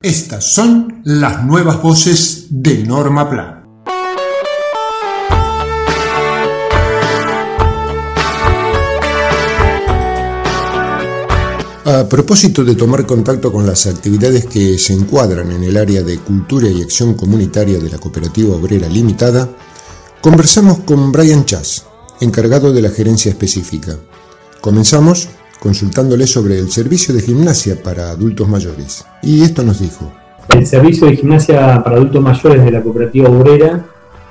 Estas son las nuevas voces de Norma Pla. A propósito de tomar contacto con las actividades que se encuadran en el área de cultura y acción comunitaria de la Cooperativa Obrera Limitada, conversamos con Brian Chas, encargado de la gerencia específica. Comenzamos consultándole sobre el servicio de gimnasia para adultos mayores. Y esto nos dijo. El servicio de gimnasia para adultos mayores de la Cooperativa Obrera,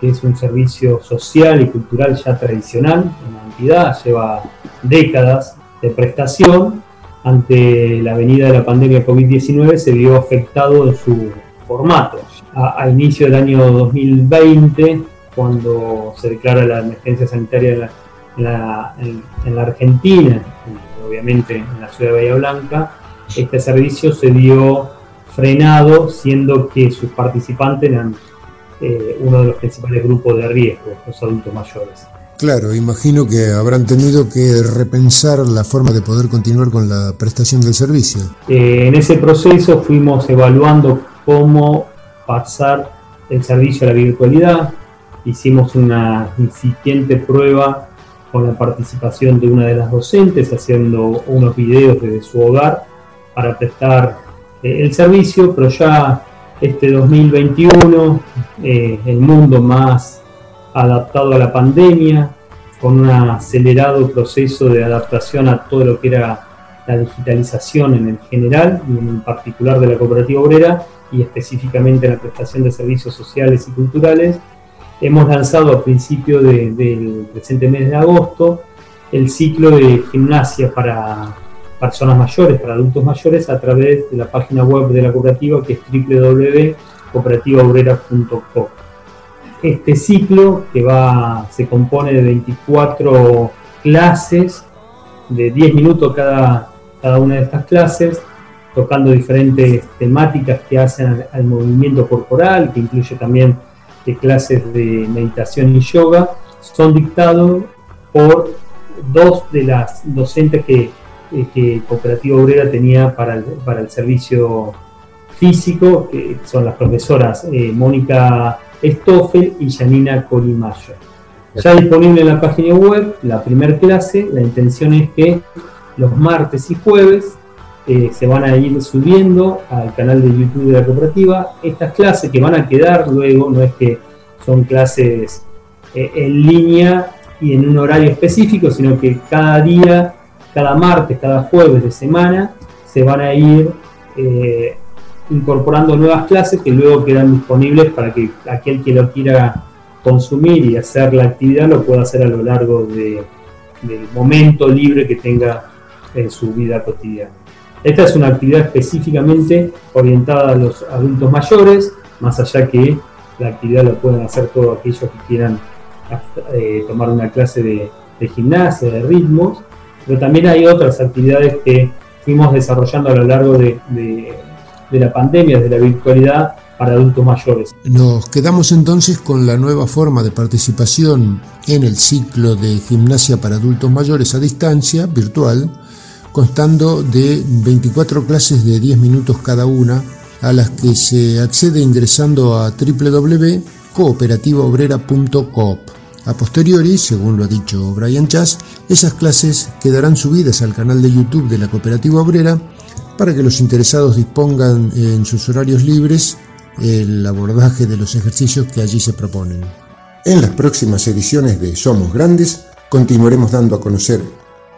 que es un servicio social y cultural ya tradicional en la entidad, lleva décadas de prestación ante la venida de la pandemia COVID-19 se vio afectado en su formato. A, inicio del año 2020, cuando se declara la emergencia sanitaria en la, Argentina, obviamente en la ciudad de Bahía Blanca, este servicio se vio frenado, siendo que sus participantes eran eh, uno de los principales grupos de riesgo, los adultos mayores. Claro, imagino que habrán tenido que repensar la forma de poder continuar con la prestación del servicio. Eh, en ese proceso fuimos evaluando cómo pasar el servicio a la virtualidad. Hicimos una incipiente prueba con la participación de una de las docentes haciendo unos videos desde su hogar para prestar eh, el servicio, pero ya este 2021, eh, el mundo más adaptado a la pandemia, con un acelerado proceso de adaptación a todo lo que era la digitalización en el general y en particular de la cooperativa obrera y específicamente la prestación de servicios sociales y culturales, hemos lanzado a principio del presente mes de agosto el ciclo de gimnasia para personas mayores, para adultos mayores, a través de la página web de la cooperativa que es www.cooperativaobrera.com este ciclo que va, se compone de 24 clases, de 10 minutos cada, cada una de estas clases, tocando diferentes temáticas que hacen al, movimiento corporal, que incluye también de clases de meditación y yoga, son dictados por dos de las docentes que, eh, que Cooperativa Obrera tenía para el, para el servicio físico, que son las profesoras eh, Mónica Stoffel y Janina Colimayo. Ya disponible en la página web, la primera clase, la intención es que los martes y jueves eh, se van a ir subiendo al canal de YouTube de la cooperativa. Estas clases que van a quedar luego, no es que son clases eh, en línea y en un horario específico, sino que cada día, cada martes, cada jueves de semana, se van a ir eh, incorporando nuevas clases que luego quedan disponibles para que aquel que lo quiera consumir y hacer la actividad lo pueda hacer a lo largo de, del momento libre que tenga en su vida cotidiana. Esta es una actividad específicamente orientada a los adultos mayores, más allá que la actividad la pueden hacer todos aquellos que quieran eh, tomar una clase de, gimnasia, de ritmos, pero también hay otras actividades que fuimos desarrollando a lo largo de de la pandemia, de la virtualidad para adultos mayores. Nos quedamos entonces con la nueva forma de participación en el ciclo de gimnasia para adultos mayores a distancia, virtual, constando de 24 clases de 10 minutos cada una, a las que se accede ingresando a www.cooperativaobrera.coop. A posteriori, según lo ha dicho Brian Chas, esas clases quedarán subidas al canal de YouTube de la Cooperativa Obrera para que los interesados dispongan en sus horarios libres el abordaje de los ejercicios que allí se proponen. En las próximas ediciones de Somos Grandes continuaremos dando a conocer,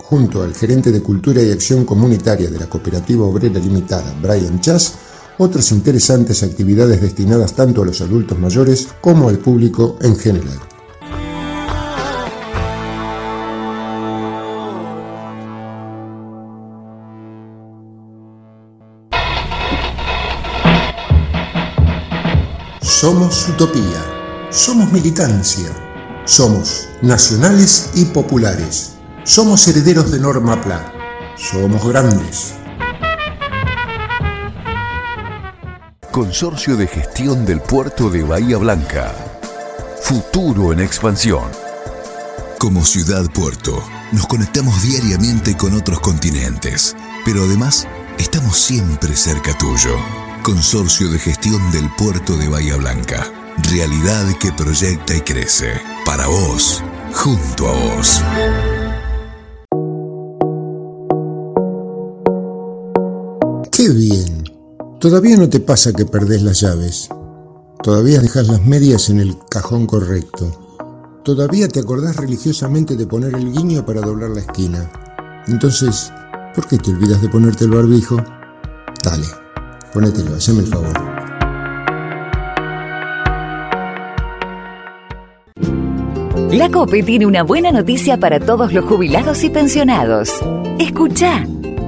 junto al gerente de Cultura y Acción Comunitaria de la Cooperativa Obrera Limitada, Brian Chas, otras interesantes actividades destinadas tanto a los adultos mayores como al público en general. Somos utopía, somos militancia, somos nacionales y populares, somos herederos de Norma Pla, somos grandes. Consorcio de Gestión del Puerto de Bahía Blanca. Futuro en expansión. Como ciudad puerto, nos conectamos diariamente con otros continentes, pero además estamos siempre cerca tuyo. Consorcio de Gestión del Puerto de Bahía Blanca. Realidad que proyecta y crece. Para vos, junto a vos. ¡Qué bien! Todavía no te pasa que perdés las llaves. Todavía dejas las medias en el cajón correcto. Todavía te acordás religiosamente de poner el guiño para doblar la esquina. Entonces, ¿por qué te olvidas de ponerte el barbijo? Dale, ponételo, haceme el favor. La COPE tiene una buena noticia para todos los jubilados y pensionados. Escucha.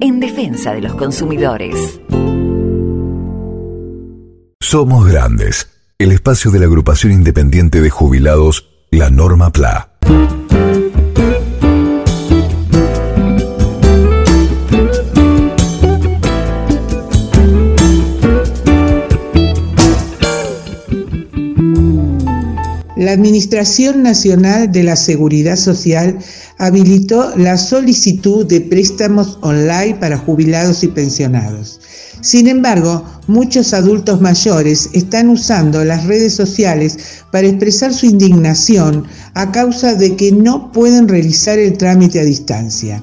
en defensa de los consumidores. Somos Grandes, el espacio de la agrupación independiente de jubilados, la Norma PLA. La Administración Nacional de la Seguridad Social habilitó la solicitud de préstamos online para jubilados y pensionados. Sin embargo, muchos adultos mayores están usando las redes sociales para expresar su indignación a causa de que no pueden realizar el trámite a distancia.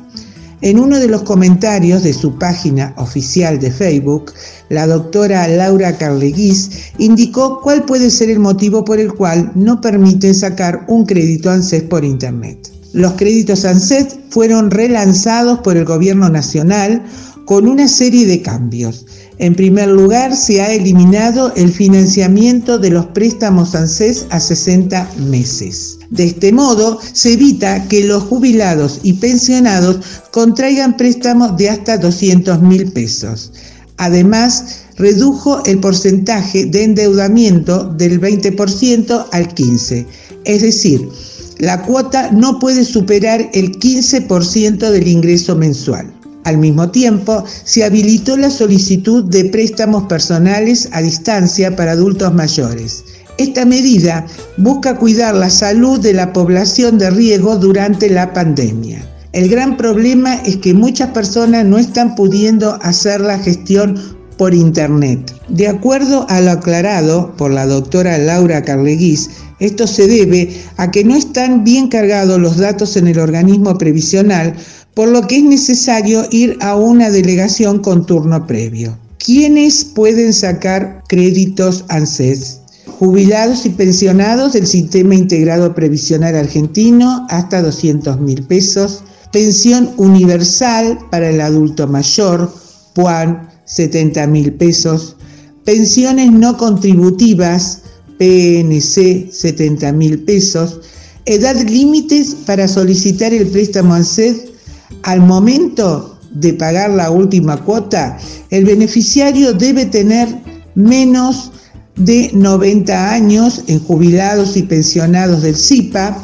En uno de los comentarios de su página oficial de Facebook, la doctora Laura Carleguís indicó cuál puede ser el motivo por el cual no permiten sacar un crédito ANSES por Internet. Los créditos ANSES fueron relanzados por el Gobierno Nacional con una serie de cambios. En primer lugar, se ha eliminado el financiamiento de los préstamos ANSES a 60 meses. De este modo, se evita que los jubilados y pensionados contraigan préstamos de hasta 200 mil pesos. Además, redujo el porcentaje de endeudamiento del 20% al 15%. Es decir, la cuota no puede superar el 15% del ingreso mensual. Al mismo tiempo, se habilitó la solicitud de préstamos personales a distancia para adultos mayores. Esta medida busca cuidar la salud de la población de riesgo durante la pandemia. El gran problema es que muchas personas no están pudiendo hacer la gestión por Internet. De acuerdo a lo aclarado por la doctora Laura Carleguís, esto se debe a que no están bien cargados los datos en el organismo previsional por lo que es necesario ir a una delegación con turno previo. ¿Quiénes pueden sacar créditos ANSES? Jubilados y pensionados del Sistema Integrado Previsional Argentino hasta 200 mil pesos. Pensión universal para el adulto mayor, PUAN, 70 mil pesos. Pensiones no contributivas, PNC, 70 mil pesos. Edad límites para solicitar el préstamo ANSES al momento de pagar la última cuota, el beneficiario debe tener menos de 90 años en jubilados y pensionados del CIPA,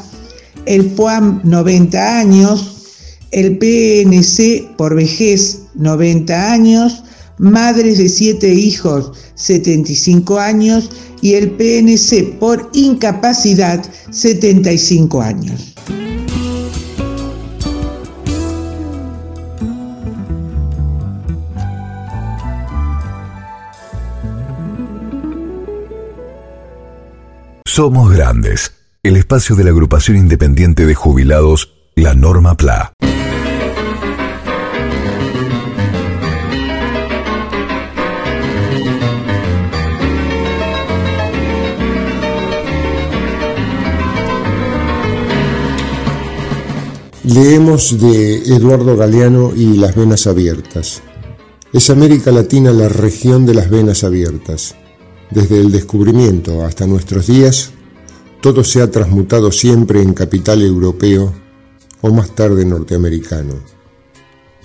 el POAM 90 años, el PNC por vejez 90 años, madres de siete hijos, 75 años, y el PNC por incapacidad, 75 años. Somos Grandes, el espacio de la agrupación independiente de jubilados, la Norma PLA. Leemos de Eduardo Galeano y Las Venas Abiertas. Es América Latina la región de las venas abiertas. Desde el descubrimiento hasta nuestros días, todo se ha transmutado siempre en capital europeo o más tarde norteamericano.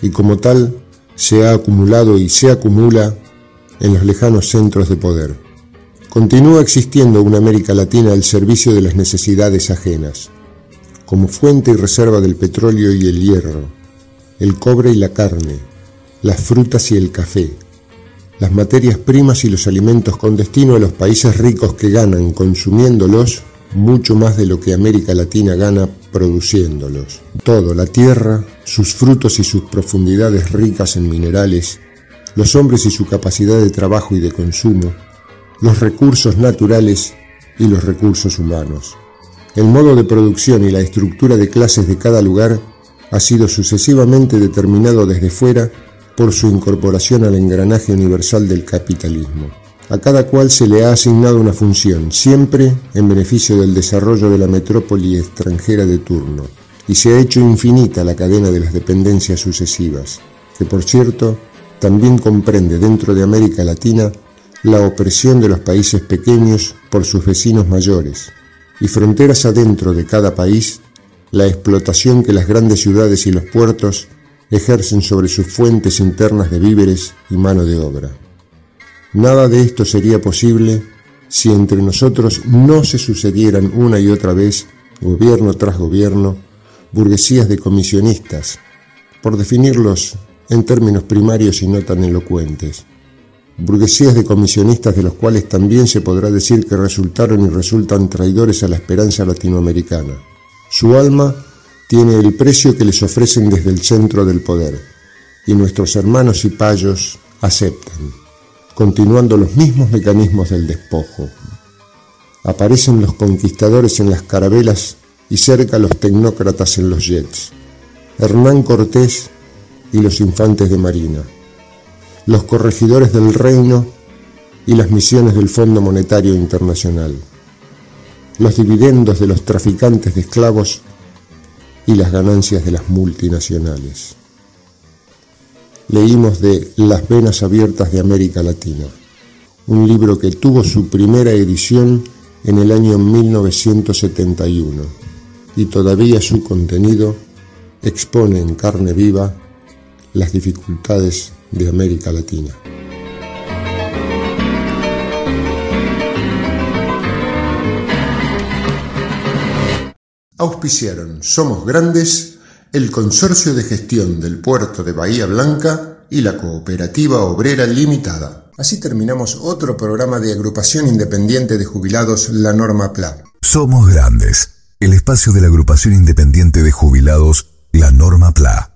Y como tal, se ha acumulado y se acumula en los lejanos centros de poder. Continúa existiendo una América Latina al servicio de las necesidades ajenas, como fuente y reserva del petróleo y el hierro, el cobre y la carne, las frutas y el café, las materias primas y los alimentos con destino a los países ricos que ganan consumiéndolos mucho más de lo que América Latina gana produciéndolos. Todo, la tierra, sus frutos y sus profundidades ricas en minerales, los hombres y su capacidad de trabajo y de consumo, los recursos naturales y los recursos humanos. El modo de producción y la estructura de clases de cada lugar ha sido sucesivamente determinado desde fuera por su incorporación al engranaje universal del capitalismo. A cada cual se le ha asignado una función, siempre en beneficio del desarrollo de la metrópoli extranjera de turno, y se ha hecho infinita la cadena de las dependencias sucesivas, que por cierto también comprende dentro de América Latina la opresión de los países pequeños por sus vecinos mayores, y fronteras adentro de cada país, la explotación que las grandes ciudades y los puertos ejercen sobre sus fuentes internas de víveres y mano de obra. Nada de esto sería posible si entre nosotros no se sucedieran una y otra vez, gobierno tras gobierno, burguesías de comisionistas, por definirlos en términos primarios y no tan elocuentes. Burguesías de comisionistas de los cuales también se podrá decir que resultaron y resultan traidores a la esperanza latinoamericana. Su alma tiene el precio que les ofrecen desde el centro del poder, y nuestros hermanos y payos aceptan, continuando los mismos mecanismos del despojo. Aparecen los conquistadores en las carabelas y cerca los tecnócratas en los jets. Hernán Cortés y los infantes de Marina, los corregidores del reino y las misiones del Fondo Monetario Internacional, los dividendos de los traficantes de esclavos y las ganancias de las multinacionales. Leímos de Las Venas Abiertas de América Latina, un libro que tuvo su primera edición en el año 1971 y todavía su contenido expone en carne viva las dificultades de América Latina. Auspiciaron Somos Grandes, el Consorcio de Gestión del Puerto de Bahía Blanca y la Cooperativa Obrera Limitada. Así terminamos otro programa de agrupación independiente de jubilados La Norma PLA. Somos Grandes, el espacio de la agrupación independiente de jubilados La Norma PLA.